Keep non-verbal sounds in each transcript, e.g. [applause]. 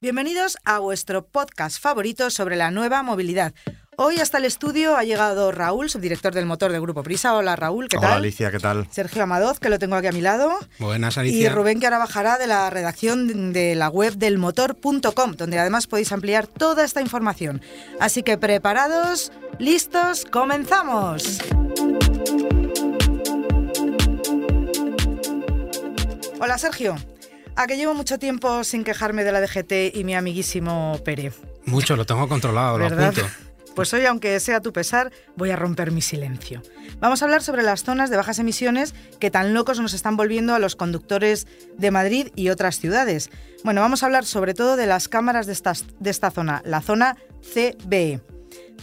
Bienvenidos a vuestro podcast favorito sobre la nueva movilidad. Hoy hasta el estudio ha llegado Raúl, subdirector del motor del Grupo Prisa. Hola Raúl, ¿qué tal? Hola Alicia, ¿qué tal? Sergio Amadoz, que lo tengo aquí a mi lado. Buenas, Y Alicia. Rubén, que ahora bajará de la redacción de la web del motor.com, donde además podéis ampliar toda esta información. Así que preparados, listos, comenzamos. Hola Sergio, a que llevo mucho tiempo sin quejarme de la DGT y mi amiguísimo Pere. Mucho, lo tengo controlado, lo apunto. [laughs] Pues hoy, aunque sea a tu pesar, voy a romper mi silencio. Vamos a hablar sobre las zonas de bajas emisiones que tan locos nos están volviendo a los conductores de Madrid y otras ciudades. Bueno, vamos a hablar sobre todo de las cámaras de, estas- de esta zona, la zona CBE.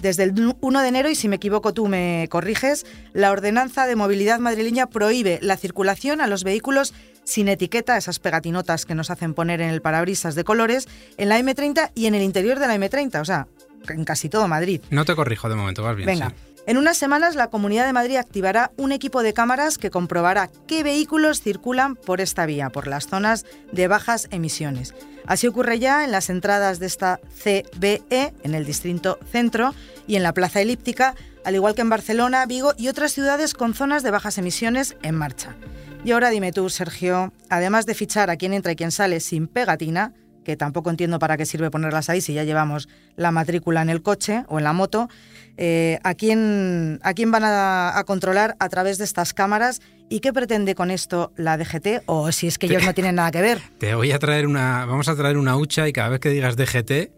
Desde el 1 de enero, y si me equivoco tú me corriges, la Ordenanza de Movilidad Madrileña prohíbe la circulación a los vehículos sin etiqueta, esas pegatinotas que nos hacen poner en el parabrisas de colores, en la M30 y en el interior de la M30, o sea, en casi todo Madrid. No te corrijo de momento, vas bien. Venga. sí. En unas semanas la Comunidad de Madrid activará un equipo de cámaras que comprobará qué vehículos circulan por esta vía, por las zonas de bajas emisiones. Así ocurre ya en las entradas de esta CBE, en el distrito centro y en la Plaza Elíptica, al igual que en Barcelona, Vigo y otras ciudades con zonas de bajas emisiones en marcha. Y ahora dime tú, Sergio, además de fichar a quién entra y quién sale sin pegatina, que tampoco entiendo para qué sirve ponerlas ahí si ya llevamos la matrícula en el coche o en la moto, eh, ¿a, quién, ¿a quién van a, a controlar a través de estas cámaras y qué pretende con esto la DGT o si es que ellos no tienen nada que ver? Te voy a traer una. Vamos a traer una hucha y cada vez que digas DGT,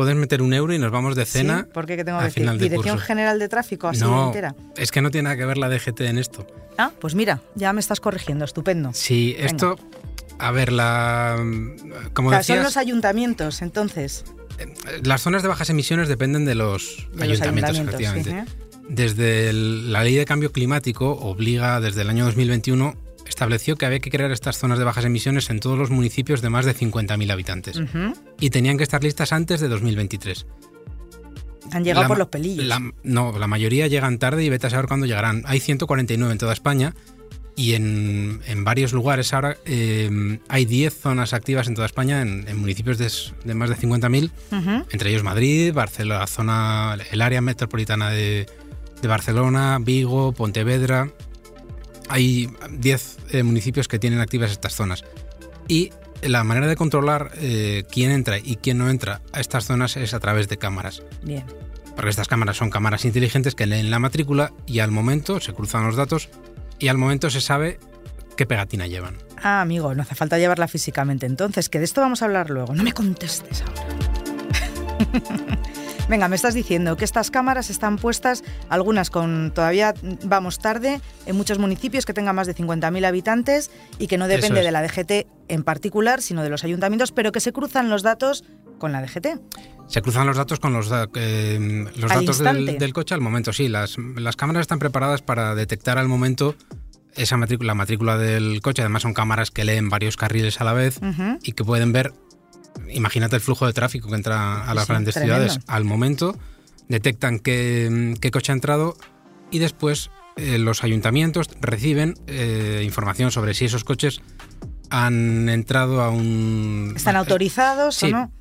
puedes meter un euro y nos vamos de cena. ¿Sí? ¿Por qué? ¿Qué tengo que decir? final de ¿Dirección. General de Tráfico así no, entera? es que no tiene nada que ver la DGT en esto. Ah, pues mira, ya me estás corrigiendo, estupendo. Sí, Venga. esto. A ver, la. Como Claro, son los ayuntamientos, entonces. las zonas de bajas emisiones dependen de los de los ayuntamientos, ayuntamientos, efectivamente. sí, ¿eh? Desde el- la ley de cambio climático obliga desde el año 2021 estableció que había que crear estas zonas de bajas emisiones en todos los municipios de más de 50.000 habitantes y tenían que estar listas antes de 2023. Han llegado La por los pelillos. la- no, la mayoría llegan tarde y vete a saber cuándo llegarán. Hay 149 en toda España y en, en varios lugares ahora eh, hay 10 zonas activas en toda España en, en municipios de, de más de 50.000 Ujú. entre ellos Madrid, Barcelona, zona, el área metropolitana de, de Barcelona, Vigo, Pontevedra. Hay 10 eh, municipios que tienen activas estas zonas. Y la manera de controlar eh, quién entra y quién no entra a estas zonas es a través de cámaras. Bien. Porque estas cámaras son cámaras inteligentes que leen la matrícula y al momento se cruzan los datos y al momento se sabe qué pegatina llevan. Ah, amigo, no hace falta llevarla físicamente entonces, que de esto vamos a hablar luego. No me contestes ahora. [laughs] Venga, me estás diciendo que estas cámaras están puestas, algunas con todavía vamos tarde, en muchos municipios que tengan más de 50.000 habitantes y que no depende es. de la DGT en particular, sino de los ayuntamientos, pero que se cruzan los datos con la DGT. Se cruzan los datos con los, eh, los datos del, del coche al momento, sí. Las, las cámaras están preparadas para detectar al momento esa matrícula, la matrícula del coche. Además son cámaras que leen varios carriles a la vez y que pueden ver, imagínate el flujo de tráfico que entra a las Sí, grandes tremendo. ciudades. Al momento detectan qué, qué coche ha entrado y después eh, los ayuntamientos reciben eh, información sobre si esos coches han entrado a un... ¿Están autorizados Sí, o no?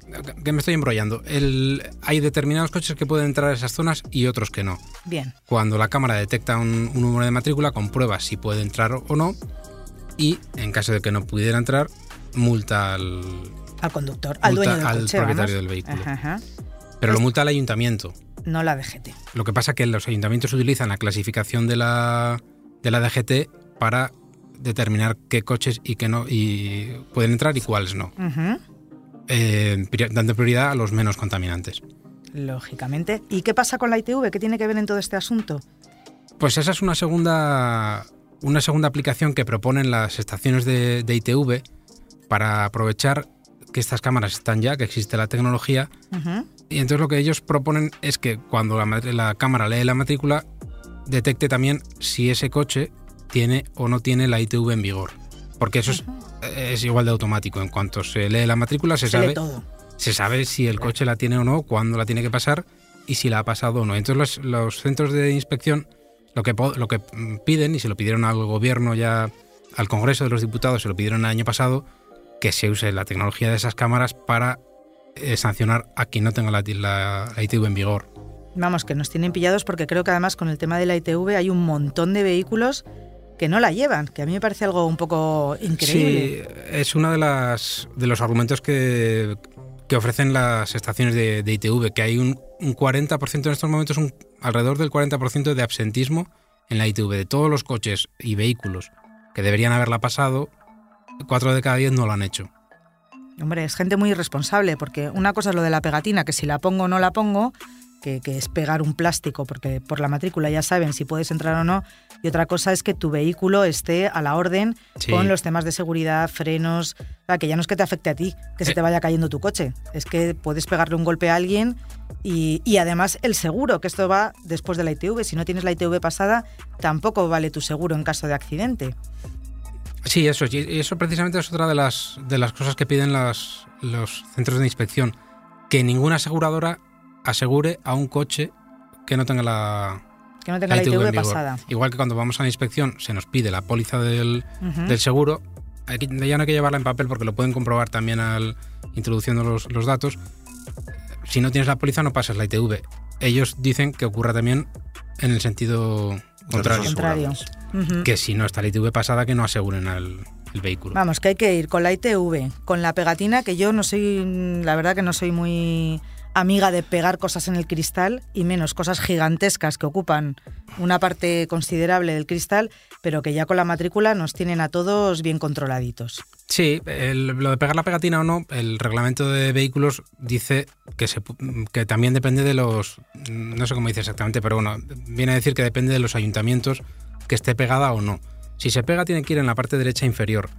que me estoy embrollando. El- hay determinados coches que pueden entrar a esas zonas y otros que no. Bien. Cuando la cámara detecta un, un número de matrícula, comprueba si puede entrar o no y, en caso de que no pudiera entrar, multa al... Al conductor, al dueño del al coche, propietario vamos. del vehículo. Ajá, ajá. Pero lo multa al ayuntamiento. No la DGT. Lo que pasa es que los ayuntamientos utilizan la clasificación de la, de la DGT para determinar qué coches y qué no y pueden entrar y cuáles no, eh, pri- dando prioridad a los menos contaminantes. Lógicamente. ¿Y qué pasa con la ITV? ¿Qué tiene que ver en todo este asunto? Pues esa es una segunda, una segunda aplicación que proponen las estaciones de, de ITV para aprovechar que estas cámaras están ya, que existe la tecnología. Y entonces lo que ellos proponen es que cuando la, la cámara lee la matrícula, detecte también si ese coche tiene o no tiene la ITV en vigor. Porque eso es, es igual de automático. En cuanto se lee la matrícula, se, Se sabe todo. se sabe si el coche la tiene o no, cuándo la tiene que pasar y si la ha pasado o no. Entonces los, los centros de inspección lo que, lo que mm, piden, y se lo pidieron al gobierno ya, al Congreso de los Diputados, se lo pidieron el año pasado, que se use la tecnología de esas cámaras para eh, sancionar a quien no tenga la, la- la ITV en vigor. Vamos, que nos tienen pillados porque creo que además con el tema de la ITV hay un montón de vehículos que no la llevan, que a mí me parece algo un poco increíble. Sí, es uno de, las, de los argumentos que, que ofrecen las estaciones de, de ITV, que hay un, un 40% en estos momentos, un, alrededor del 40% de absentismo en la ITV. De todos los coches y vehículos que deberían haberla pasado, 4 de cada 10 no lo han hecho. Hombre, es gente muy irresponsable, porque una cosa es lo de la pegatina, que si la pongo o no la pongo, que, que es pegar un plástico, porque por la matrícula ya saben si puedes entrar o no, y otra cosa es que tu vehículo esté a la orden Sí. con los temas de seguridad, frenos, o sea, que ya no es que te afecte a ti, que se Eh. te vaya cayendo tu coche, es que puedes pegarle un golpe a alguien y, y además el seguro, que esto va después de la ITV, si no tienes la ITV pasada, tampoco vale tu seguro en caso de accidente. Sí, eso, y eso precisamente es otra de las, de las cosas que piden las- los centros de inspección, que ninguna aseguradora asegure a un coche que no tenga la, Que no tenga la ITV pasada. Igual que cuando vamos a la inspección se nos pide la póliza del seguro, aquí ya no hay que llevarla en papel porque lo pueden comprobar también al introduciendo los, los datos. Si no tienes la póliza no pasas la ITV. Ellos dicen que ocurra también en el sentido contrario, Contrario. Que si no está la ITV pasada que no aseguren al el vehículo. Vamos, que hay que ir con la ITV, con la pegatina, que yo no soy, la verdad que no soy muy amiga de pegar cosas en el cristal y menos cosas gigantescas que ocupan una parte considerable del cristal, pero que ya con la matrícula nos tienen a todos bien controladitos. Sí, el- lo de pegar la pegatina o no, el reglamento de vehículos dice que, se, que también depende de los, no sé cómo dice exactamente, pero bueno, viene a decir que depende de los ayuntamientos que esté pegada o no. Si se pega tiene que ir en la parte derecha inferior,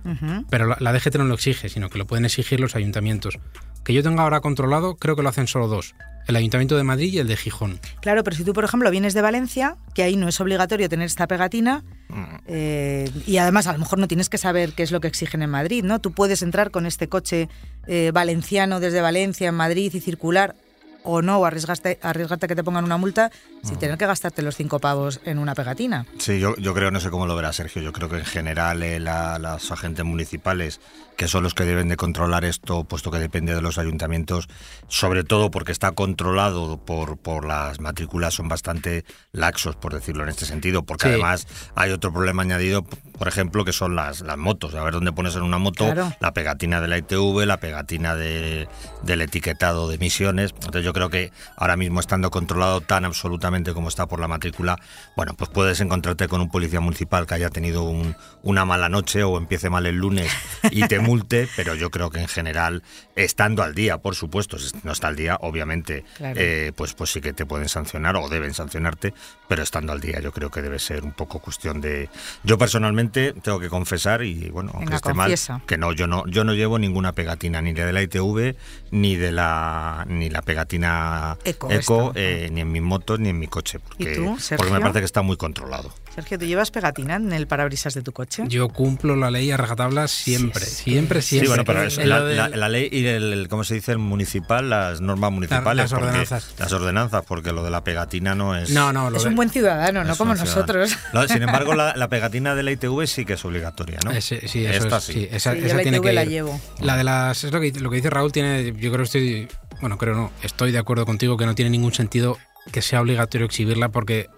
pero la, la DGT no lo exige, sino que lo pueden exigir los ayuntamientos. Que yo tenga ahora controlado, creo que lo hacen solo dos, el Ayuntamiento de Madrid y el de Gijón. Claro, pero si tú, por ejemplo, vienes de Valencia, que ahí no es obligatorio tener esta pegatina, Mm. eh, y además a lo mejor no tienes que saber qué es lo que exigen en Madrid, ¿no? Tú puedes entrar con este coche eh, valenciano desde Valencia en Madrid y circular o no, o arriesgarte, arriesgarte a que te pongan una multa sin tener que gastarte los cinco pavos en una pegatina. Sí, yo, yo creo, no sé cómo lo verá Sergio, yo creo que en general eh, la- los agentes municipales, que son los que deben de controlar esto, puesto que depende de los ayuntamientos, sobre todo porque está controlado por, por las matrículas, son bastante laxos, por decirlo en este sentido, porque Sí. además hay otro problema añadido, por ejemplo, que son las, las motos. A ver dónde pones en una moto Claro. la pegatina de la ITV, la pegatina de, del etiquetado de emisiones. Entonces yo creo que ahora mismo estando controlado tan absolutamente como está por la matrícula, bueno, pues puedes encontrarte con un policía municipal que haya tenido un- una mala noche o empiece mal el lunes y te [laughs] multe, pero yo creo que en general, estando al día, por supuesto, si no está al día, obviamente, Claro. eh, pues, pues sí que te pueden sancionar o deben sancionarte, pero estando al día yo creo que debe ser un poco cuestión de... Yo personalmente tengo que confesar y bueno, aunque Venga, esté confiesa. mal, que no, yo no, yo no llevo ninguna pegatina, ni de la ITV, ni de la ni la pegatina Eco, eh, ni en mis motos, ni en mi coche, porque, tú, porque me parece que está muy controlado. Sergio, ¿tú llevas pegatina en el parabrisas de tu coche? Yo cumplo la ley a rajatabla siempre, Sí, sí, siempre, siempre. Sí, bueno, pero es la, lo del- la- la ley y el, el- ¿cómo se dice? El municipal, las normas municipales. las porque- ordenanzas. Las ordenanzas, porque lo de la pegatina no es... No, no, lo Es de- un buen ciudadano, no como nosotros. [laughs] No, sin embargo, la, la [laughs] pegatina de la ITV sí que es obligatoria, ¿no? Ese- sí, eso Esta es, sí. sí, esa, Sí, yo esa la tiene ITV que la llevo. La de las es lo que, lo que dice Raúl tiene, yo creo que estoy, bueno, creo no, estoy de acuerdo contigo que no tiene ningún sentido que sea obligatorio exhibirla porque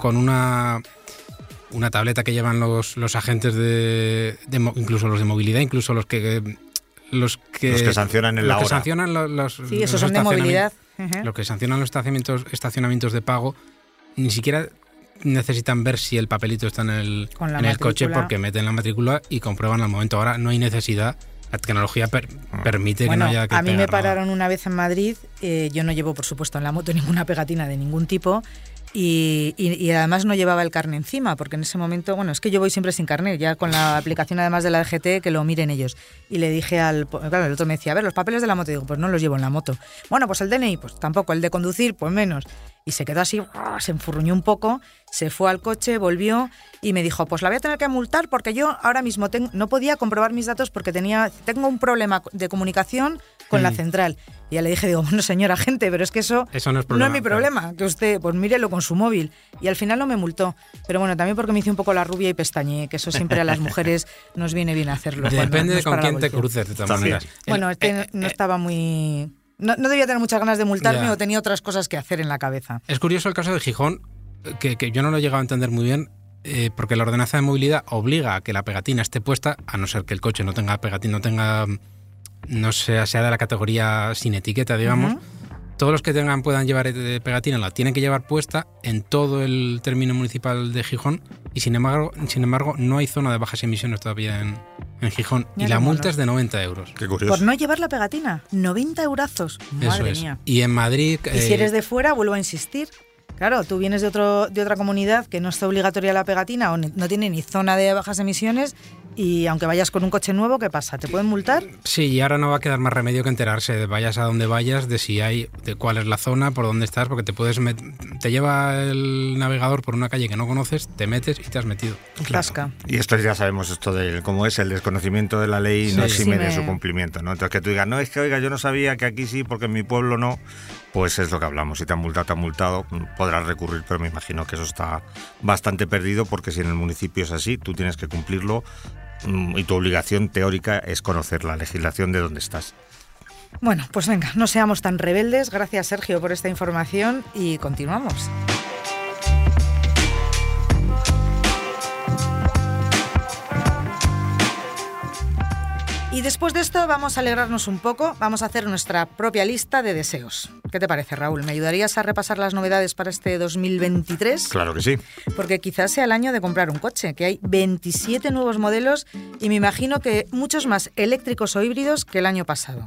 con una una tableta que llevan los, los agentes de, incluso los de movilidad, incluso los que los que Los que sancionan en los la que hora. sancionan los, los- Sí, esos los son de movilidad. Los que sancionan los estacionamientos, estacionamientos de pago ni siquiera necesitan ver si el papelito está en el, en el coche porque meten la matrícula y comprueban al momento. Ahora no hay necesidad. La tecnología per- permite Bueno, que no haya que a mí me nada. pararon una vez en Madrid, eh, yo no llevo por supuesto en la moto [laughs] ninguna pegatina de ningún tipo, Y, y- y además no llevaba el carne encima, porque en ese momento, bueno, es que yo voy siempre sin carnet, ya con la aplicación además de la DGT, que lo miren ellos. Y le dije al, claro, el otro me decía, a ver, los papeles de la moto, y digo, pues no los llevo en la moto. Bueno, pues el DNI, pues tampoco, el de conducir, pues menos. Y se quedó así, se enfurruñó un poco, se fue al coche, volvió y me dijo, pues la voy a tener que multar porque yo ahora mismo tengo- no podía comprobar mis datos porque tenía, tengo un problema de comunicación con la Mm. central. Y ya le dije, digo, bueno, señora [laughs] gente, pero es que eso, Eso no es problema, mi claro. problema, que usted, pues mírelo con su móvil. Y al final no me multó. Pero bueno, también porque me hice un poco la rubia y pestañeé, que eso siempre a las [laughs] mujeres nos viene bien hacerlo. Depende de con quién te cruces, de todas maneras. Bueno, este eh, no eh, estaba muy... No, no debía tener muchas ganas de multarme Ya. o tenía otras cosas que hacer en la cabeza. Es curioso el caso de Gijón, que, que yo no lo he llegado a entender muy bien, eh, porque la ordenanza de movilidad obliga a que la pegatina esté puesta, a no ser que el coche no tenga pegatina, no tenga, no sea, sea de la categoría sin etiqueta, digamos. Todos los que tengan puedan llevar eh, pegatina la tienen que llevar puesta en todo el término municipal de Gijón y sin embargo, sin embargo no hay zona de bajas emisiones todavía en, en Gijón Mira y la multa mono. es de 90 euros. Qué curioso. Por no llevar la pegatina, 90 eurazos. Eso Madre es. mía. Y en Madrid... Y si eh, eres de fuera, vuelvo a insistir. Claro, tú vienes de, otro, de otra comunidad que no está obligatoria la pegatina o no tiene ni zona de bajas emisiones y aunque vayas con un coche nuevo, ¿qué pasa? ¿Te pueden multar? Sí, y ahora no va a quedar más remedio que enterarse, de vayas a donde vayas, de si hay, de cuál es la zona, por dónde estás, porque te puedes met- te lleva el navegador por una calle que no conoces, te metes y te has metido. Tasca. Y esto ya sabemos esto de cómo es el desconocimiento de la ley no Sí. exime Sí, de su cumplimiento, ¿no? Entonces que tú digas, no, es que oiga, yo no sabía que aquí sí, porque en mi pueblo no, pues es lo que hablamos. Si te han multado, te han multado, mm, podrás recurrir, pero me imagino que eso está bastante perdido porque si en el municipio es así, tú tienes que cumplirlo mm, y tu obligación teórica es conocer la legislación de donde estás. Bueno, pues venga, no seamos tan rebeldes. Gracias, Sergio, por esta información y continuamos. Y después de esto vamos a alegrarnos un poco, vamos a hacer nuestra propia lista de deseos. ¿Qué te parece, Raúl? ¿Me ayudarías a repasar las novedades para este 2023? Claro que sí. Porque quizás sea el año de comprar un coche, que hay 27 nuevos modelos y me imagino que muchos más eléctricos o híbridos que el año pasado.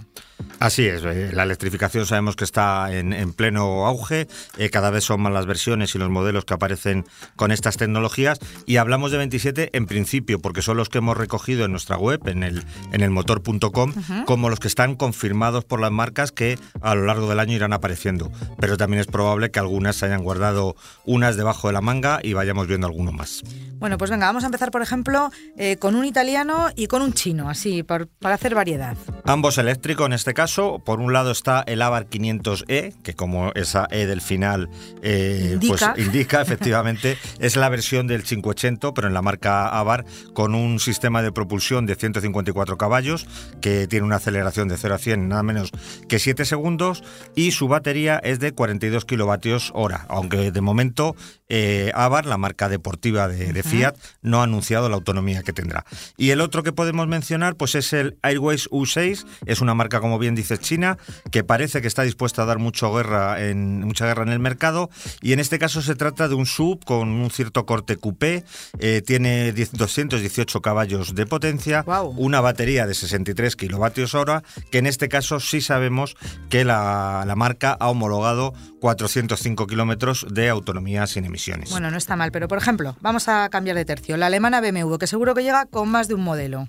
Así es, eh, la electrificación sabemos que está en, en pleno auge, eh, cada vez son más las versiones y los modelos que aparecen con estas tecnologías y hablamos de 27 en principio porque son los que hemos recogido en nuestra web, en el, en el motor.com, como los que están confirmados por las marcas que a lo largo del año irán apareciendo, pero también es probable que algunas se hayan guardado unas debajo de la manga y vayamos viendo alguno más. Bueno, pues venga, vamos a empezar, por ejemplo, eh, con un italiano y con un chino, así, por- para hacer variedad. Ambos eléctricos en este caso. Por un lado está el Avar 500e, que como esa E del final eh, Indica. pues indica, [laughs] efectivamente, es la versión del 580, pero en la marca Avar, con un sistema de propulsión de 154 caballos, que tiene una aceleración de 0 a 100 en nada menos que 7 segundos, y su batería es de 42 kilovatios hora, aunque de momento eh, Avar, la marca deportiva de, de Fiat, no ha anunciado la autonomía que tendrá. Y el otro que podemos mencionar pues es el Airways U6, es una marca como bien dice China, que parece que está dispuesta a dar mucho guerra en, mucha guerra en el mercado y en este caso se trata de un sub con un cierto corte coupé, eh, tiene 10 218 caballos de potencia, una batería de 63 kilovatios hora, que en este caso sí sabemos que la, la marca ha homologado 405 kilómetros de autonomía sin emisiones. Bueno, no está mal, pero por ejemplo, vamos a cambiar de tercio. La alemana BMW, que seguro que llega con más de un modelo.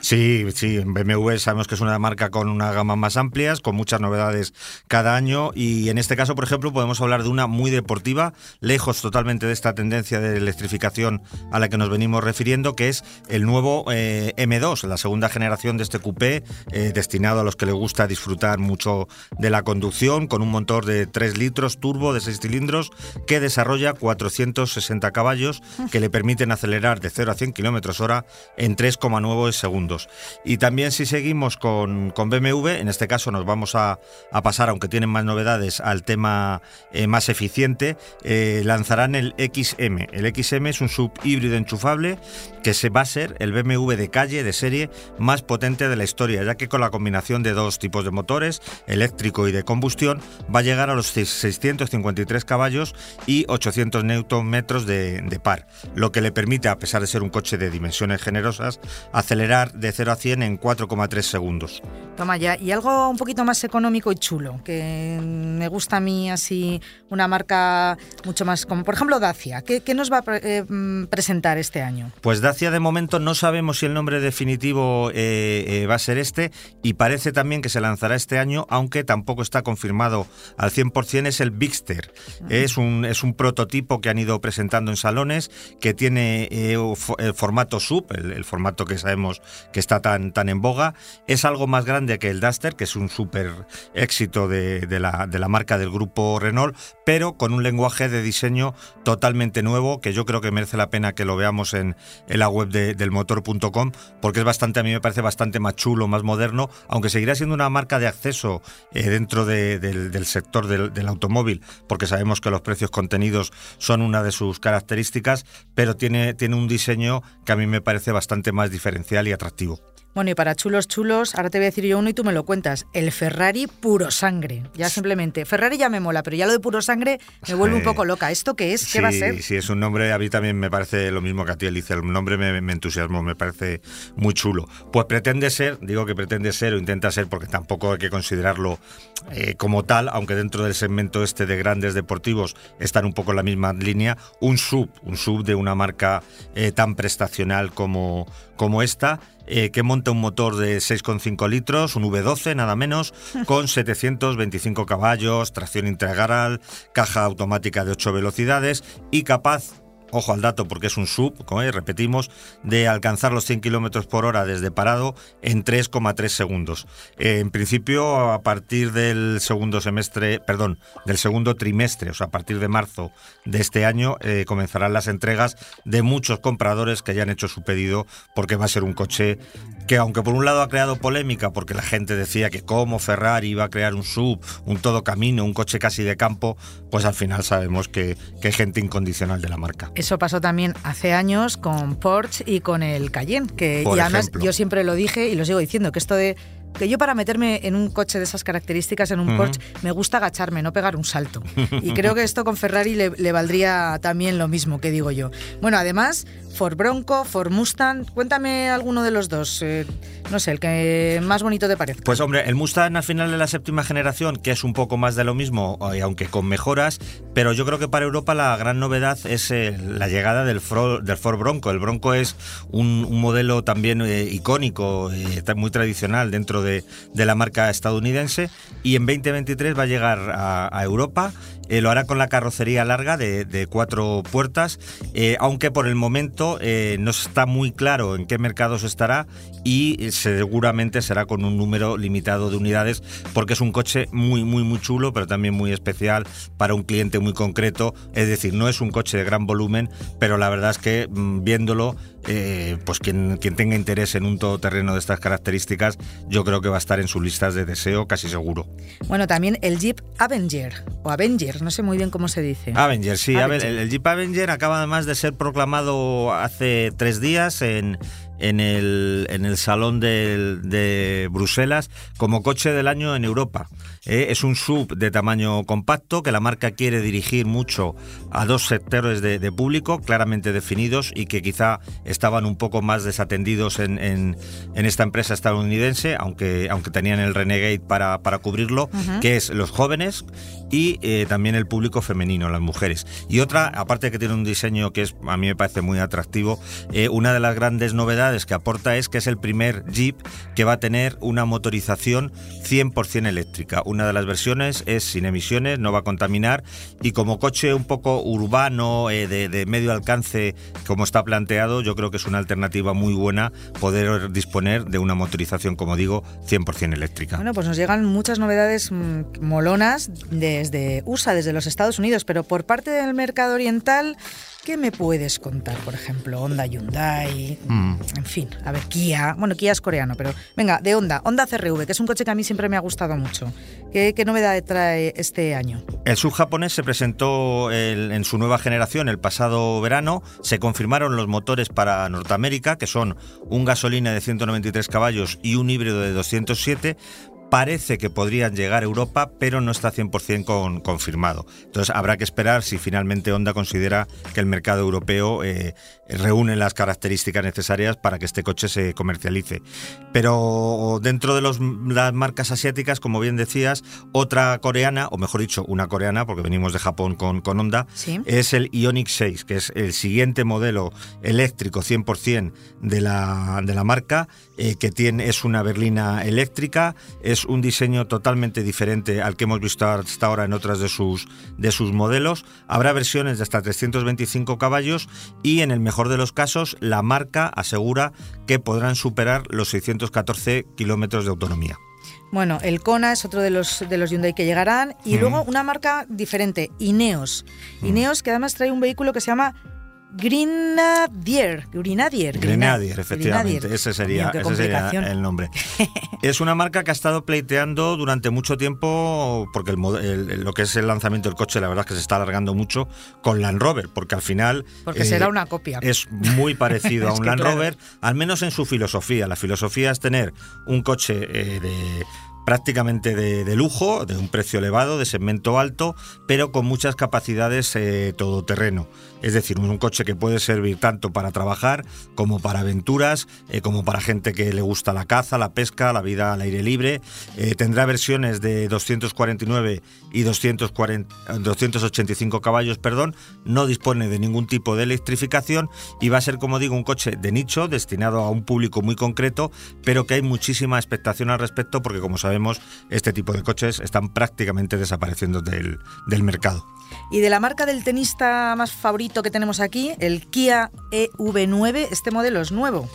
Sí, sí, BMW sabemos que es una marca con una gama más amplias, con muchas novedades cada año y en este caso, por ejemplo, podemos hablar de una muy deportiva, lejos totalmente de esta tendencia de electrificación a la que nos venimos refiriendo, que es el nuevo eh, M2, la segunda generación de este coupé, eh, destinado a los que les gusta disfrutar mucho de la conducción, con un motor de 3 litros turbo de 6 cilindros que desarrolla 460 caballos que le permiten acelerar de 0 a 100 kilómetros hora en 3,9 segundos. Y también si seguimos con, con BMW, en este caso nos vamos a, a pasar, aunque tienen más novedades, al tema eh, más eficiente, eh, lanzarán el XM. El XM es un sub híbrido enchufable que se va a ser el BMW de calle, de serie, más potente de la historia, ya que con la combinación de dos tipos de motores, eléctrico y de combustión, va a llegar a los 653 caballos y 800 Nm de, de par, lo que le permite, a pesar de ser un coche de dimensiones generosas, acelerar de 0 a 100 en 4,3 segundos. Toma ya, y algo un poquito más económico y chulo, que me gusta a mí así una marca mucho más como, por ejemplo, Dacia. ¿Qué, nos va a eh, mm, presentar este año? Pues Dacia de momento no sabemos si el nombre definitivo eh, eh, va a ser este y parece también que se lanzará este año, aunque tampoco está confirmado al 100%, es el Bigster. es, un, es un prototipo que han ido presentando en salones que tiene el formato sub, el, formato que sabemos que está tan, tan en boga. Es algo más grande que el Duster, que es un súper éxito de, la, marca del grupo Renault, pero con un lenguaje de diseño totalmente nuevo que yo creo que merece la pena que lo veamos en, la web de, del motor.com porque es bastante, a mí me parece bastante más chulo, más moderno, aunque seguirá siendo una marca de acceso eh, dentro del, sector del, del, automóvil, porque sabemos que los precios contenidos son una de sus características, pero tiene, tiene un diseño que a mí me parece bastante más diferencial y atractivo. Bueno, y para chulos chulos, ahora te voy a decir yo uno y tú me lo cuentas. El Ferrari puro sangre. Ya simplemente. Ferrari ya me mola, pero ya lo de puro sangre me vuelve un poco loca. ¿Esto qué es? ¿Qué va a ser? Sí, es un nombre, a mí también me parece lo mismo que a ti, Alicia. El nombre me, me entusiasmó, me parece muy chulo. Pues pretende ser, digo que pretende ser o intenta ser, porque tampoco hay que considerarlo eh, como tal, aunque dentro del segmento este de grandes deportivos están un poco en la misma línea, un sub, un sub de una marca eh, tan prestacional como, como esta eh, que monta un motor de 6,5 litros, un V12 nada menos, [laughs] con 725 caballos, tracción integral, caja automática de 8 velocidades y capaz ojo al dato porque es un sub, como repetimos, de alcanzar los 100 kilómetros por hora desde parado en 3,3 segundos. Eh, en principio, a partir del segundo semestre, perdón, del segundo trimestre, o sea, a partir de marzo de este año, eh, comenzarán las entregas de muchos compradores que ya han hecho su pedido porque va a ser un coche que aunque por un lado ha creado polémica porque la gente decía que como Ferrari iba a crear un sub, un todo camino, un coche casi de campo, pues al final sabemos que, que hay gente incondicional de la marca. Eso pasó también hace años con Porsche y con el Cayenne, que y además yo siempre lo dije y lo sigo diciendo, que esto de que yo para meterme en un coche de esas características, en un Porsche, me gusta agacharme, no pegar un salto. Y creo que esto con Ferrari le, valdría también lo mismo, que digo yo. Bueno, además, Ford Bronco, Ford Mustang, cuéntame alguno de los dos, eh, no sé, el que más bonito te parece. Pues hombre, el Mustang al final de la séptima generación, que es un poco más de lo mismo, eh, aunque con mejoras, pero yo creo que para Europa la gran novedad es eh, la llegada del, del Ford Bronco. El Bronco es un, modelo también icónico, muy tradicional dentro de, la marca estadounidense y en 2023 va a llegar a, Europa. Eh, lo hará con la carrocería larga de, cuatro puertas, eh, aunque por el momento eh, no está muy claro en qué mercados estará y seguramente será con un número limitado de unidades porque es un coche muy, muy, muy chulo, pero también muy especial para un cliente muy concreto. Es decir, no es un coche de gran volumen, pero la verdad es que mm, viéndolo eh, pues quien, quien tenga interés en un todoterreno de estas características, yo creo que va a estar en sus listas de deseo casi seguro. Bueno, también el Jeep Avenger, o Avenger, no sé muy bien cómo se dice. Avenger, sí, el Jeep Avenger acaba además de ser proclamado hace tres días en, en el, en el Salón de, de Bruselas como coche del año en Europa. Eh, es un sub de tamaño compacto que la marca quiere dirigir mucho a dos sectores de, público claramente definidos y que quizá estaban un poco más desatendidos en, en, esta empresa estadounidense, aunque, aunque tenían el Renegade para, para cubrirlo, que es los jóvenes y eh, también el público femenino, las mujeres. Y otra, aparte de que tiene un diseño que es, a mí me parece muy atractivo, eh, una de las grandes novedades que aporta es que es el primer Jeep que va a tener una motorización 100% eléctrica. Una de las versiones es sin emisiones, no va a contaminar y como coche un poco urbano, eh, de, medio alcance, como está planteado, yo creo que es una alternativa muy buena poder disponer de una motorización, como digo, 100% eléctrica. Bueno, pues nos llegan muchas novedades mm, molonas desde USA, desde los Estados Unidos, pero por parte del mercado oriental ¿Qué me puedes contar, por ejemplo? Honda Hyundai, mm. en fin, a ver, Kia. Bueno, Kia es coreano, pero venga, de Honda, Honda CRV, que es un coche que a mí siempre me ha gustado mucho. ¿Qué, novedad trae este año? El sub japonés se presentó en su nueva generación el pasado verano. Se confirmaron los motores para Norteamérica, que son un gasolina de 193 caballos y un híbrido de 207 parece que podrían llegar a Europa, pero no está 100% con, confirmado. Entonces habrá que esperar si finalmente Honda considera que el mercado europeo eh, reúne las características necesarias para que este coche se comercialice. Pero dentro de las marcas asiáticas, como bien decías, otra coreana, o mejor dicho, una coreana, porque venimos de Japón con, con Honda, es el Ioniq 6, que es el siguiente modelo eléctrico 100% de la, de la marca, eh, que tiene, es una berlina eléctrica, es un diseño totalmente diferente al que hemos visto hasta ahora en otras de sus, de sus modelos. Habrá versiones de hasta 325 caballos y en el mejor de los casos la marca asegura que podrán superar los 614 kilómetros de autonomía. Bueno, el Kona es otro de los, de los Hyundai que llegarán. Y mm. luego una marca diferente, Ineos. Mm. Ineos, que además trae un vehículo que se llama Grenadier, Grenadier, Grenadier, efectivamente, ese sería, el nombre. [laughs] es una marca que ha estado pleiteando durante mucho tiempo, porque el, lo que es el lanzamiento del coche, la verdad es que se está alargando mucho con Land Rover, porque al final. Porque será eh, una copia. Es muy parecido [laughs] a un Land Rover, al menos en su filosofía. La filosofía es tener un coche eh, de prácticamente de, lujo, de un precio elevado, de segmento alto, pero con muchas capacidades eh, todoterreno. Es decir, un coche que puede servir tanto para trabajar como para aventuras, eh, como para gente que le gusta la caza, la pesca, la vida al aire libre. Eh, tendrá versiones de 249 y 240, 285 caballos, perdón. No dispone de ningún tipo de electrificación y va a ser, como digo, un coche de nicho destinado a un público muy concreto, pero que hay muchísima expectación al respecto porque, como sabemos, este tipo de coches están prácticamente desapareciendo del, del mercado. Y de la marca del tenista más favorito que tenemos aquí, el Kia EV9, este modelo es nuevo.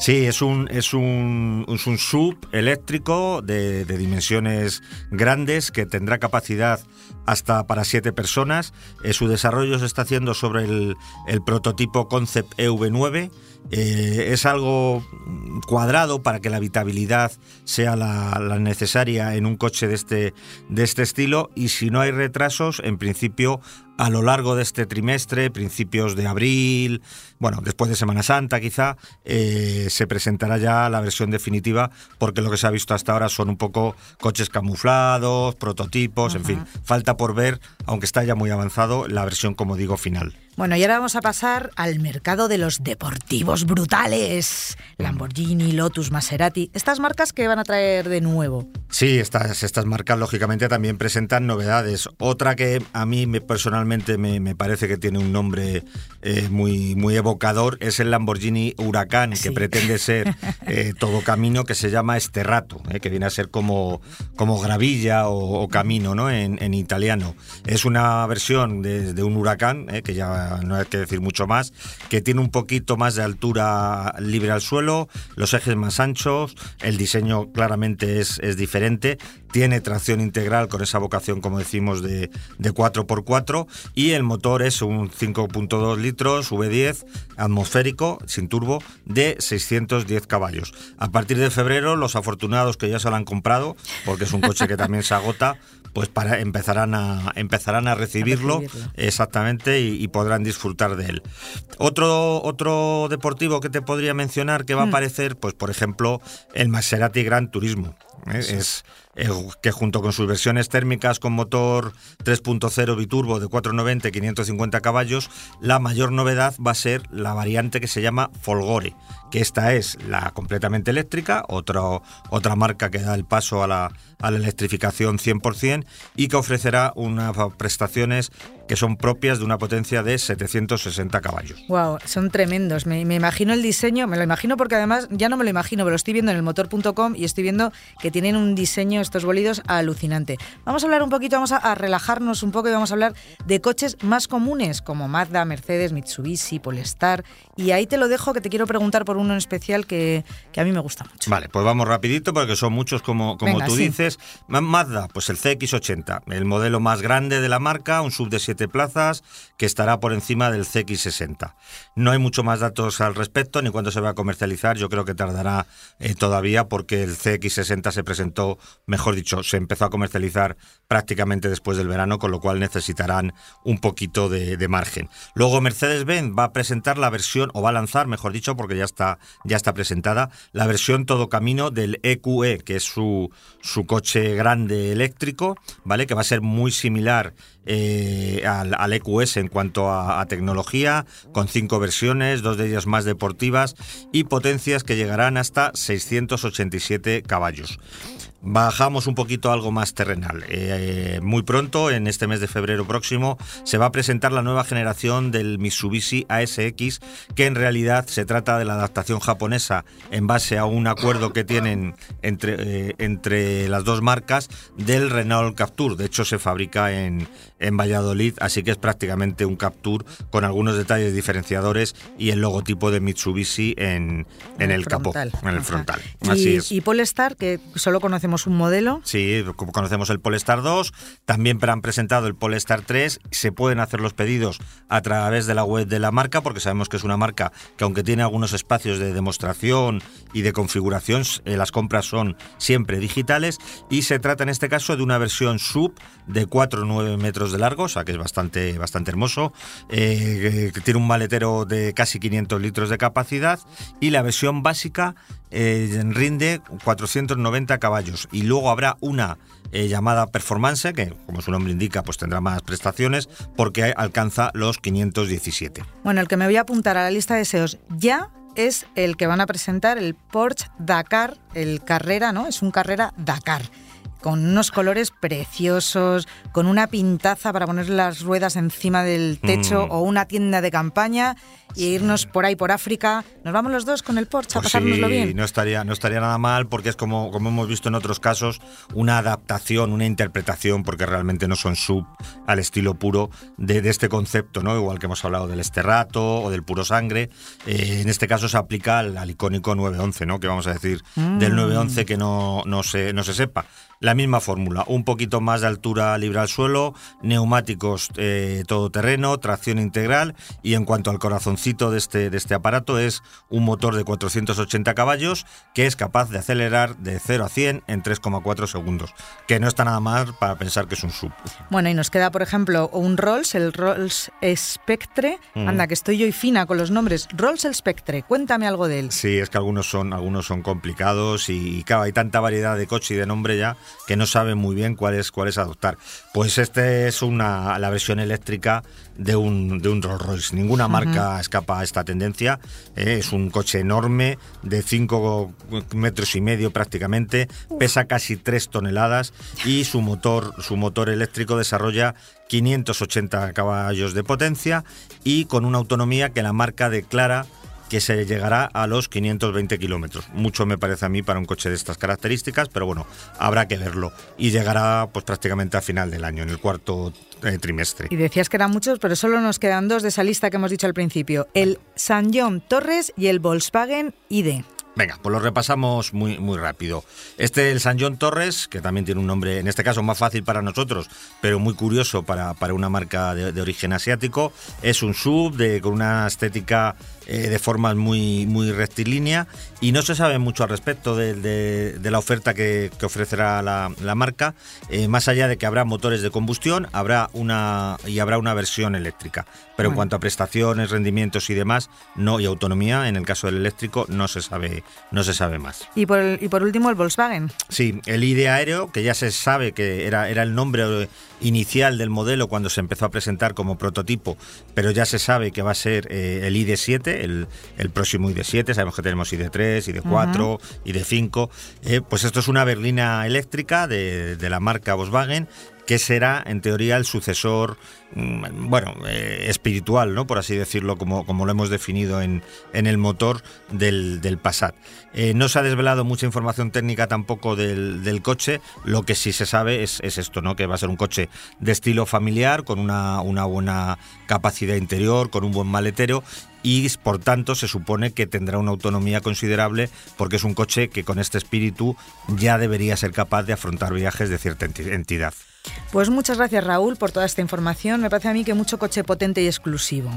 Sí, es un, es un, un sub eléctrico de, dimensiones grandes que tendrá capacidad hasta para siete personas. Eh, su desarrollo se está haciendo sobre el, prototipo Concept EV9 eh, es algo cuadrado para que la habitabilidad sea la, necesaria en un coche de este, de este estilo y si no hay retrasos, en principio a lo largo de este trimestre, principios de abril, bueno, después de Semana Santa quizá, eh, se presentará ya la versión definitiva, porque lo que se ha visto hasta ahora son un poco coches camuflados, prototipos, en fin, falta por ver, aunque está ya muy avanzado, la versión, como digo, final. Bueno, y ahora vamos a pasar al mercado de los deportivos brutales. Lamborghini, Lotus, Maserati, estas marcas que van a traer de nuevo. Sí, estas, estas marcas lógicamente también presentan novedades. Otra que a mí me, personalmente me, parece que tiene un nombre eh, muy, muy evocador es el Lamborghini Huracán, que pretende ser [laughs] eh, todo camino, que se llama Esterrato, eh, que viene a ser como, como gravilla o, camino ¿no? En, en, italiano. Es una versión de, de un huracán, que ya no hay que decir mucho más, que tiene un poquito más de altura libre al suelo, los ejes más anchos, el diseño claramente es, es diferente, tiene tracción integral con esa vocación, como decimos, de, de 4x4 y el motor es un 5.2 litros V10 atmosférico sin turbo de 610 caballos. A partir de febrero, los afortunados que ya se lo han comprado, porque es un coche que también se agota, pues para empezarán a empezarán a recibirlo, exactamente y, podrán disfrutar de él. Otro otro deportivo que te podría mencionar que va a mm. aparecer, pues por ejemplo el Maserati Gran Turismo. ¿eh? Es que junto con sus versiones térmicas con motor 3.0 biturbo de 490 y 550 caballos, la mayor novedad va a ser la variante que se llama Folgore, que esta es la completamente eléctrica, otra, otra marca que da el paso a la, a la electrificación 100% y que ofrecerá unas prestaciones que son propias de una potencia de 760 caballos. Wow, son tremendos. Me, imagino el diseño, me lo imagino porque además ya no me lo imagino, pero lo estoy viendo en el motor.com y estoy viendo que tienen un diseño estos bolidos alucinante. Vamos a hablar un poquito, vamos a, relajarnos un poco y vamos a hablar de coches más comunes como Mazda, Mercedes, Mitsubishi, Polestar. Y ahí te lo dejo que te quiero preguntar por uno en especial que, a mí me gusta mucho. Vale, pues vamos rapidito porque son muchos como, como tú dices. Mazda, pues el CX80, el modelo más grande de la marca, un sub de 7 plazas, que estará por encima del CX60. No hay mucho más datos al respecto, ni cuándo se va a comercializar. Yo creo que tardará eh, todavía porque el CX60 se presentó, mejor dicho, se empezó a comercializar prácticamente después del verano, con lo cual necesitarán un poquito de, de margen. Luego Mercedes-Benz va a presentar la versión, o va a lanzar, mejor dicho, porque ya está, ya está presentada, la versión todo camino del EQE, e, que es su, su coche grande eléctrico, ¿vale? Que va a ser muy similar eh, al, EQS en cuanto a, tecnología, con cinco versiones, dos de ellas más deportivas y potencias que llegarán hasta 687 caballos. Bajamos un poquito algo más terrenal. Eh, muy pronto, en este mes de febrero próximo, se va a presentar la nueva generación del Mitsubishi ASX, que en realidad se trata de la adaptación japonesa en base a un acuerdo que tienen entre, eh, entre las dos marcas del Renault Captur. De hecho, se fabrica en, en Valladolid, así que es prácticamente un Captur con algunos detalles diferenciadores y el logotipo de Mitsubishi en, en el, capó, en el frontal. Así y, es. y Polestar, que solo conocemos un modelo. Sí, conocemos el Polestar 2, también han presentado el Polestar 3, se pueden hacer los pedidos a través de la web de la marca, porque sabemos que es una marca que aunque tiene algunos espacios de demostración y de configuración, eh, las compras son siempre digitales y se trata en este caso de una versión sub de 4,9 metros de largo, o sea que es bastante, bastante hermoso. Eh, tiene un maletero de casi 500 litros de capacidad y la versión básica eh, rinde 490 caballos. Y luego habrá una eh, llamada Performance, que como su nombre indica, pues tendrá más prestaciones porque alcanza los 517. Bueno, el que me voy a apuntar a la lista de deseos ya es el que van a presentar el Porsche Dakar, el Carrera, ¿no? Es un Carrera Dakar con unos colores preciosos, con una pintaza para poner las ruedas encima del techo mm. o una tienda de campaña y irnos por ahí por África. Nos vamos los dos con el Porsche a pues pasárnoslo bien. No estaría, no estaría nada mal porque es como, como hemos visto en otros casos, una adaptación, una interpretación, porque realmente no son sub al estilo puro de, este concepto, ¿no? Igual que hemos hablado del esterrato o del puro sangre. Eh, en este caso se aplica al, icónico 911, ¿no? Que vamos a decir del 911 mm. que no, no, se, no se sepa. La misma fórmula, un poquito más de altura libre al suelo, neumáticos eh, todoterreno, tracción integral y en cuanto al de este, de este aparato es un motor de 480 caballos que es capaz de acelerar de 0 a 100 en 3,4 segundos, que no está nada más para pensar que es un sub. Bueno, y nos queda, por ejemplo, un Rolls, el Rolls Spectre. Mm. Anda, que estoy yo y fina con los nombres. Rolls Spectre, cuéntame algo de él. Sí, es que algunos son, algunos son complicados y, claro, hay tanta variedad de coche y de nombre ya que no saben muy bien cuál es, cuál es adoptar. Pues este es una, la versión eléctrica de un, de un Rolls Royce. Ninguna marca escapa a esta tendencia. ¿eh? es un coche enorme de 5 metros y medio prácticamente, pesa casi 3 toneladas y su motor, su motor eléctrico desarrolla 580 caballos de potencia y con una autonomía que la marca declara que se llegará a los 520 kilómetros. Mucho me parece a mí para un coche de estas características, pero bueno, habrá que verlo. Y llegará pues prácticamente a final del año, en el cuarto eh, trimestre. Y decías que eran muchos, pero solo nos quedan dos de esa lista que hemos dicho al principio. El San John Torres y el Volkswagen ID. Venga, pues lo repasamos muy, muy rápido. Este el San John Torres, que también tiene un nombre, en este caso más fácil para nosotros, pero muy curioso para, para una marca de, origen asiático, es un sub de, con una estética eh, de forma muy, muy rectilínea y no se sabe mucho al respecto de, la oferta que, ofrecerá la, marca, eh, más allá de que habrá motores de combustión habrá una, y habrá una versión eléctrica. Pero en cuanto a prestaciones, rendimientos y demás, no y autonomía, en el caso del eléctrico no se sabe, no se sabe más. Y por, y por último el Volkswagen. Sí, el ID aéreo, que ya se sabe que era, era el nombre inicial del modelo cuando se empezó a presentar como prototipo, pero ya se sabe que va a ser eh, el ID7, el, el próximo ID7, sabemos que tenemos ID3, ID4, ID5, eh, pues esto es una berlina eléctrica de, de la marca Volkswagen que será en teoría el sucesor, mm, bueno, eh, espiritual, ¿no? Por así decirlo, como, como lo hemos definido en, en el motor del, del Passat. Eh, no se ha desvelado mucha información técnica tampoco del, del coche, lo que sí se sabe es, es, esto, ¿no? Que va a ser un coche de estilo familiar, con una, una buena capacidad interior, con un buen maletero y por tanto se supone que tendrá una autonomía considerable porque es un coche que con este espíritu ya debería ser capaz de afrontar viajes de cierta entidad. Pues muchas gracias Raúl por toda esta información. Me parece a mí que mucho coche potente y exclusivo.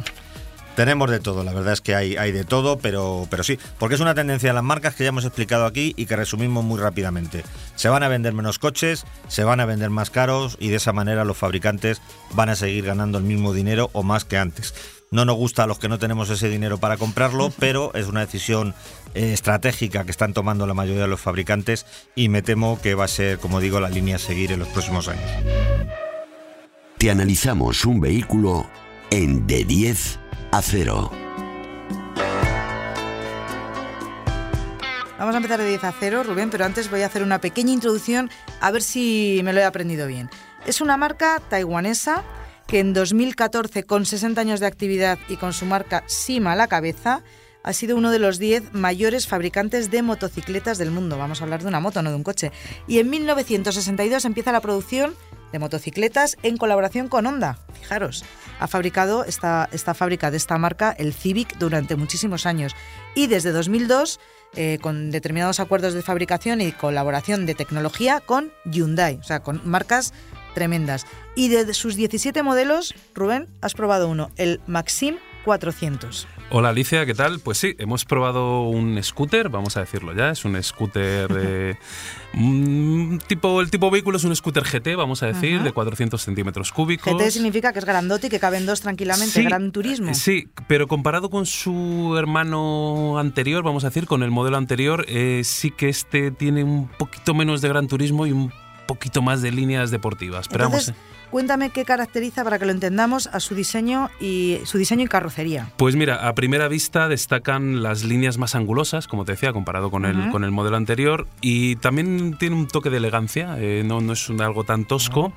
Tenemos de todo, la verdad es que hay, hay de todo, pero, pero sí, porque es una tendencia de las marcas que ya hemos explicado aquí y que resumimos muy rápidamente. Se van a vender menos coches, se van a vender más caros y de esa manera los fabricantes van a seguir ganando el mismo dinero o más que antes. No nos gusta a los que no tenemos ese dinero para comprarlo, pero es una decisión eh, estratégica que están tomando la mayoría de los fabricantes y me temo que va a ser, como digo, la línea a seguir en los próximos años. Te analizamos un vehículo en de 10 a 0. Vamos a empezar de 10 a 0, Rubén, pero antes voy a hacer una pequeña introducción a ver si me lo he aprendido bien. Es una marca taiwanesa que en 2014, con 60 años de actividad y con su marca Sima a la cabeza, ha sido uno de los 10 mayores fabricantes de motocicletas del mundo. Vamos a hablar de una moto, no de un coche. Y en 1962 empieza la producción de motocicletas en colaboración con Honda. Fijaros, ha fabricado esta, esta fábrica de esta marca, el Civic, durante muchísimos años. Y desde 2002, eh, con determinados acuerdos de fabricación y colaboración de tecnología con Hyundai, o sea, con marcas tremendas. Y de sus 17 modelos, Rubén, has probado uno, el Maxim 400. Hola Alicia, ¿qué tal? Pues sí, hemos probado un scooter, vamos a decirlo ya, es un scooter [laughs] eh, mm, tipo, el tipo vehículo es un scooter GT, vamos a decir, de 400 centímetros cúbicos. GT significa que es grandote y que caben dos tranquilamente, gran turismo. Sí, pero comparado con su hermano anterior, vamos a decir, con el modelo anterior, eh, sí que este tiene un poquito menos de gran turismo y un poquito más de líneas deportivas. Esperamos. Entonces, cuéntame qué caracteriza para que lo entendamos a su diseño y su diseño y carrocería. Pues mira, a primera vista destacan las líneas más angulosas, como te decía, comparado con, el, con el modelo anterior, y también tiene un toque de elegancia, eh, no, no es algo tan tosco.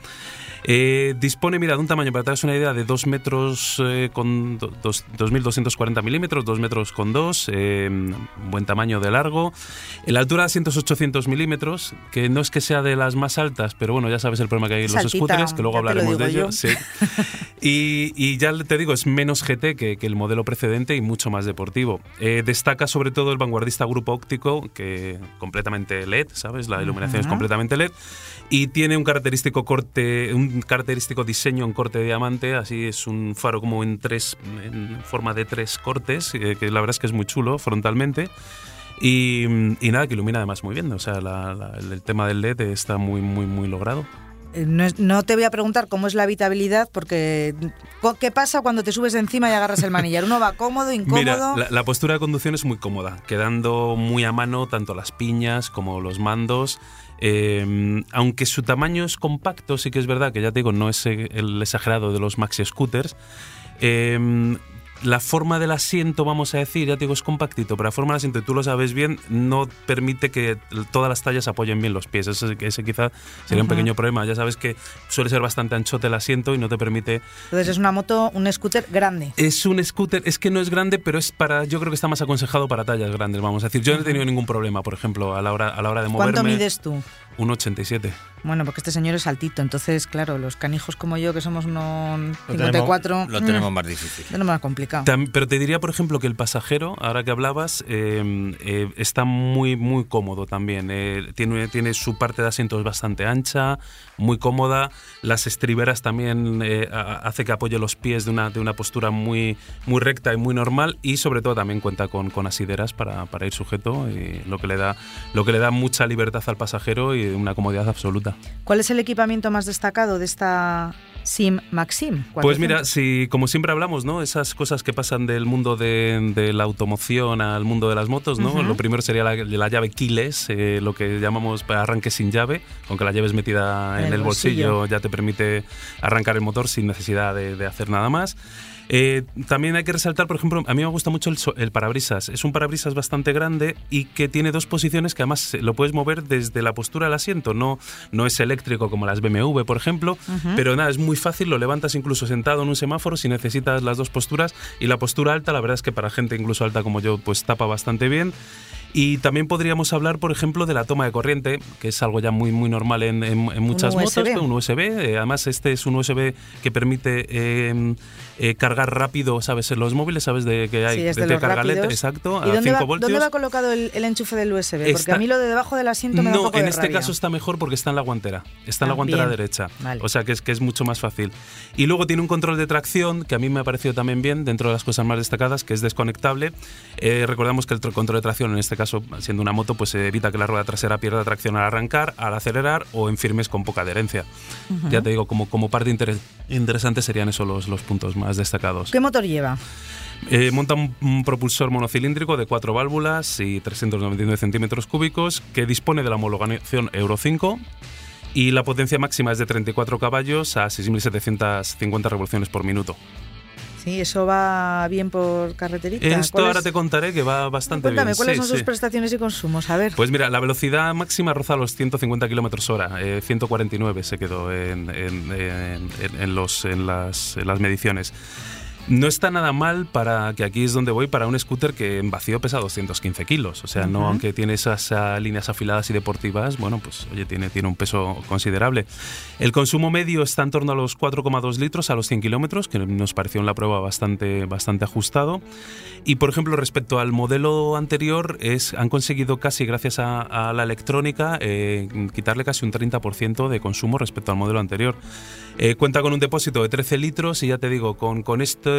Eh, dispone, mira, de un tamaño, para te una idea, de 2 metros eh, con 2.240 milímetros, 2 metros con 2, eh, buen tamaño de largo. En la altura 100-800 milímetros, que no es que sea de las más altas, pero bueno, ya sabes el problema que hay en los scooters, que luego hablaremos de ello. [laughs] y, ya te digo, es menos GT que, el modelo precedente y mucho más deportivo. destaca sobre todo el vanguardista grupo óptico, que completamente LED, ¿sabes? La iluminación es completamente LED y tiene un característico corte, un característico diseño en corte de diamante, así es un faro como en tres, en forma de tres cortes, eh, que la verdad es que es muy chulo frontalmente. Y, nada, que ilumina además muy bien, o sea, el tema del LED está muy, muy, muy logrado. Eh, no, te voy a preguntar cómo es la habitabilidad, porque ¿qué pasa cuando te subes encima y agarras el manillar? ¿Uno va cómodo, incómodo? Mira, la, postura de conducción es muy cómoda, quedando muy a mano tanto las piñas como los mandos. Em, aunque su tamaño es compacto, sí que es verdad que ya te digo, no es el exagerado de los maxi scooters. Em, la forma del asiento, vamos a decir, ya te digo, es compactito, pero la forma del asiento, tú lo sabes bien, no permite que todas las tallas apoyen bien los pies. Ese, ese quizá sería un pequeño problema. Ya sabes que suele ser bastante anchote el asiento y no te permite... Entonces es una moto, un scooter grande. Es un scooter, es que no es grande, pero es para, yo creo que está más aconsejado para tallas grandes, vamos a decir. Yo no he tenido ningún problema, por ejemplo, a la hora, a la hora de moverme. ¿Cuánto mides tú? 1,87. Bueno, porque este señor es altito, entonces, claro, los canijos como yo, que somos unos 54... Lo tenemos, más difícil. Lo tenemos más complicado. Pero te diría, por ejemplo, que el pasajero, ahora que hablabas, eh, eh, está muy, muy cómodo también. Eh, tiene, tiene su parte de asientos bastante ancha, muy cómoda. Las estriberas también hace que apoye los pies de una, de una postura muy, muy recta y muy normal. Y sobre todo también cuenta con, con asideras para, para ir sujeto, y lo, que le da, lo que le da mucha libertad al pasajero y una comodidad absoluta. ¿Cuál es el equipamiento más destacado de esta Sim Maxim? Pues mira, si como siempre hablamos, ¿no? Esas cosas que pasan del mundo de, la automoción al mundo de las motos, ¿no? Lo primero sería la, llave keyless, eh, lo que llamamos arranque sin llave, aunque la llave es metida en, el, bolsillo, ya te permite arrancar el motor sin necesidad de hacer nada más. Eh, también hay que resaltar, por ejemplo, a mí me gusta mucho el, parabrisas. Es un parabrisas bastante grande y que tiene dos posiciones que además lo puedes mover desde la postura del asiento. No, no es eléctrico como las BMW, por ejemplo, pero nada, es muy fácil. Lo levantas incluso sentado en un semáforo si necesitas las dos posturas. Y la postura alta, la verdad es que para gente incluso alta como yo, pues tapa bastante bien. Y también podríamos hablar, por ejemplo, de la toma de corriente, que es algo ya muy, muy normal en, en, muchas motos, un USB. Eh, además, este es un USB que permite em, eh, cargar rápido, ¿sabes? En los móviles, ¿sabes? De que hay sí, de, carga exacto, ¿Y a dónde, 5 va, voltios. ¿Dónde va colocado el, enchufe del USB? Porque a mí lo de debajo del asiento me da No, un poco en este caso está mejor porque está en la guantera. Está en la ah, guantera derecha. O sea que es, que es mucho más fácil. Y luego tiene un control de tracción que a mí me ha parecido también bien, dentro de las cosas más destacadas, que es desconectable. Eh, recordamos que el control de tracción, en este caso, siendo una moto, pues evita que la rueda trasera pierda tracción al arrancar, al acelerar o en firmes con poca adherencia. Ya te digo, como, como parte interesante serían esos los, los puntos más destacados. ¿Qué motor lleva? Eh, monta un, propulsor monocilíndrico de cuatro válvulas y 399 centímetros cúbicos que dispone de la homologación Euro 5 y la potencia máxima es de 34 caballos a 6.750 revoluciones por minuto. Sí, eso va bien por carreterita. Esto ahora te contaré que va bastante bien. Cuéntame, ¿cuáles son sus prestaciones y consumos? A ver. Pues mira, la velocidad máxima roza los 150 kilómetros hora. 149 eh, se quedó en, los, en, las, en las mediciones. No está nada mal para, que aquí es donde voy, para un scooter que en vacío pesa 215 kilos. O sea, no aunque tiene esas ah, líneas afiladas y deportivas, bueno, pues oye, tiene, tiene un peso considerable. El consumo medio está en torno a los 4,2 litros a los 100 kilómetros, que nos pareció en la prueba bastante, bastante ajustado. Y por ejemplo, respecto al modelo anterior, es, han conseguido casi, gracias a, la electrónica, eh, quitarle casi un 30% de consumo respecto al modelo anterior. Eh, cuenta con un depósito de 13 litros y ya te digo, con, con este...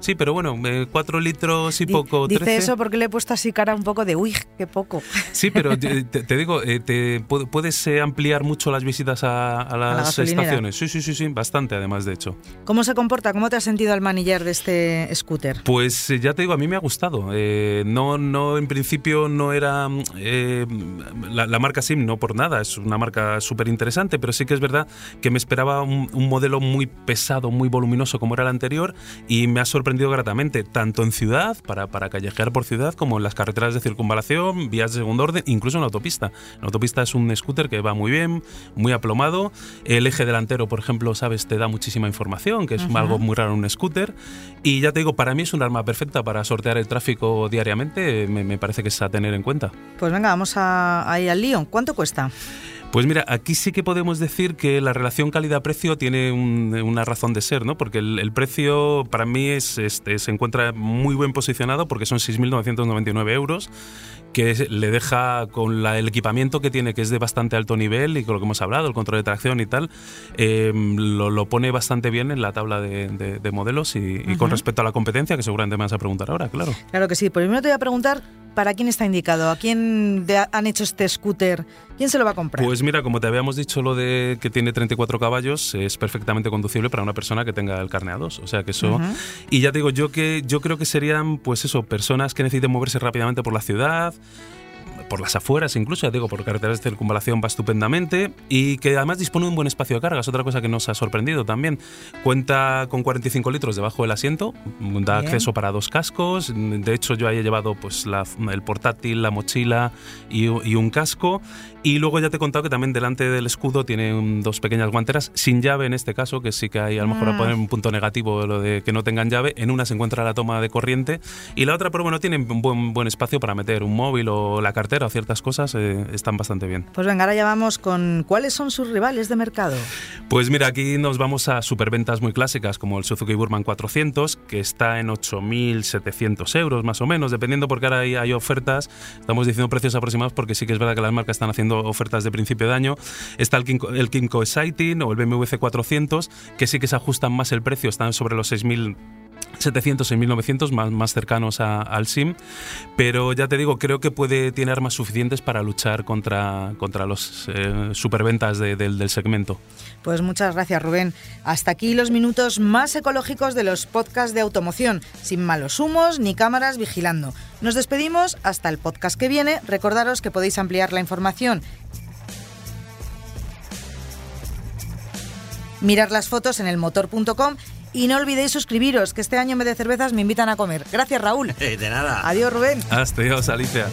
Sí, pero bueno, 4 eh, litros y poco. Dice eso porque le he puesto así cara un poco de, uy, qué poco. [laughs] Sí, pero te, digo, eh, te, puedes ampliar mucho las visitas a, las estaciones. Sí, sí, sí, sí, bastante además, de hecho. ¿Cómo se comporta? ¿Cómo te has sentido al manillar de este scooter? Pues ya te digo, a mí me ha gustado. no, no, en principio no era la, marca SIM, no por nada, es una marca súper interesante, pero sí que es verdad que me esperaba un, un modelo muy pesado, muy voluminoso como era el anterior y me ha sorprendido gratamente, tanto en ciudad, para, para callejear por ciudad, como en las carreteras de circunvalación, vías de segundo orden, incluso en la autopista. La autopista es un scooter que va muy bien, muy aplomado. El eje delantero, por ejemplo, sabes, te da muchísima información, que es algo muy raro en un scooter. Y ya te digo, para mí es un arma perfecta para sortear el tráfico diariamente, me, parece que es a tener en cuenta. Pues venga, vamos a, ahí al lío. ¿Cuánto cuesta? Pues mira, aquí sí que podemos decir que la relación calidad-precio tiene una razón de ser, ¿no? Porque el, precio para mí es, este, se encuentra muy bien posicionado porque son 6.999 euros que le deja con el equipamiento que tiene, que es de bastante alto nivel y con lo que hemos hablado, el control de tracción y tal, em, lo, pone bastante bien en la tabla de, modelos y, con respecto a la competencia, que seguramente me vas a preguntar ahora, claro. Claro que sí. Primero te voy a preguntar para quién está indicado, a quién han hecho este scooter, quién se lo va a comprar. Pues mira, como te habíamos dicho, lo de que tiene 34 caballos es perfectamente conducible para una persona que tenga el carne a dos. O sea que eso. Y ya te digo, yo que yo creo que serían, pues eso, personas que necesiten moverse rápidamente por la ciudad por las afueras incluso, ya digo, por carreteras de circunvalación va estupendamente y que además dispone de un buen espacio de carga, es otra cosa que nos ha sorprendido también. Cuenta con 45 litros debajo del asiento, da acceso para dos cascos, de hecho yo ahí he llevado pues el portátil, la mochila y, un casco y luego ya te he contado que también delante del escudo tiene dos pequeñas guanteras sin llave en este caso, que sí que hay a lo mejor a poner un punto negativo lo de que no tengan llave, en una se encuentra la toma de corriente y la otra, pero bueno, tiene un buen, buen espacio para meter un móvil o la cartera o ciertas cosas eh, están bastante bien. Pues venga, ahora ya vamos con cuáles son sus rivales de mercado. Pues mira, aquí nos vamos a superventas muy clásicas como el Suzuki Burman 400, que está en 8.700 euros más o menos, dependiendo porque ahora hay, hay ofertas. Estamos diciendo precios aproximados porque sí que es verdad que las marcas están haciendo ofertas de principio de año. Está el Kinko, el Exciting o el BMW C400, que sí que se ajustan más el precio, están sobre los 6.000 700 y 1900 más, más cercanos al SIM, pero ya te digo, creo que puede tiene armas suficientes para luchar contra, contra los eh, superventas del segmento. Pues muchas gracias Rubén. Hasta aquí los minutos más ecológicos de los podcasts de automoción, sin malos humos ni cámaras vigilando. Nos despedimos hasta el podcast que viene. Recordaros que podéis ampliar la información mirar las fotos en elmotor.com y no olvidéis suscribiros, que este año en vez de cervezas me invitan a comer. Gracias, Raúl. [laughs] de nada. Adiós, Rubén. Hasta adiós, Alicia.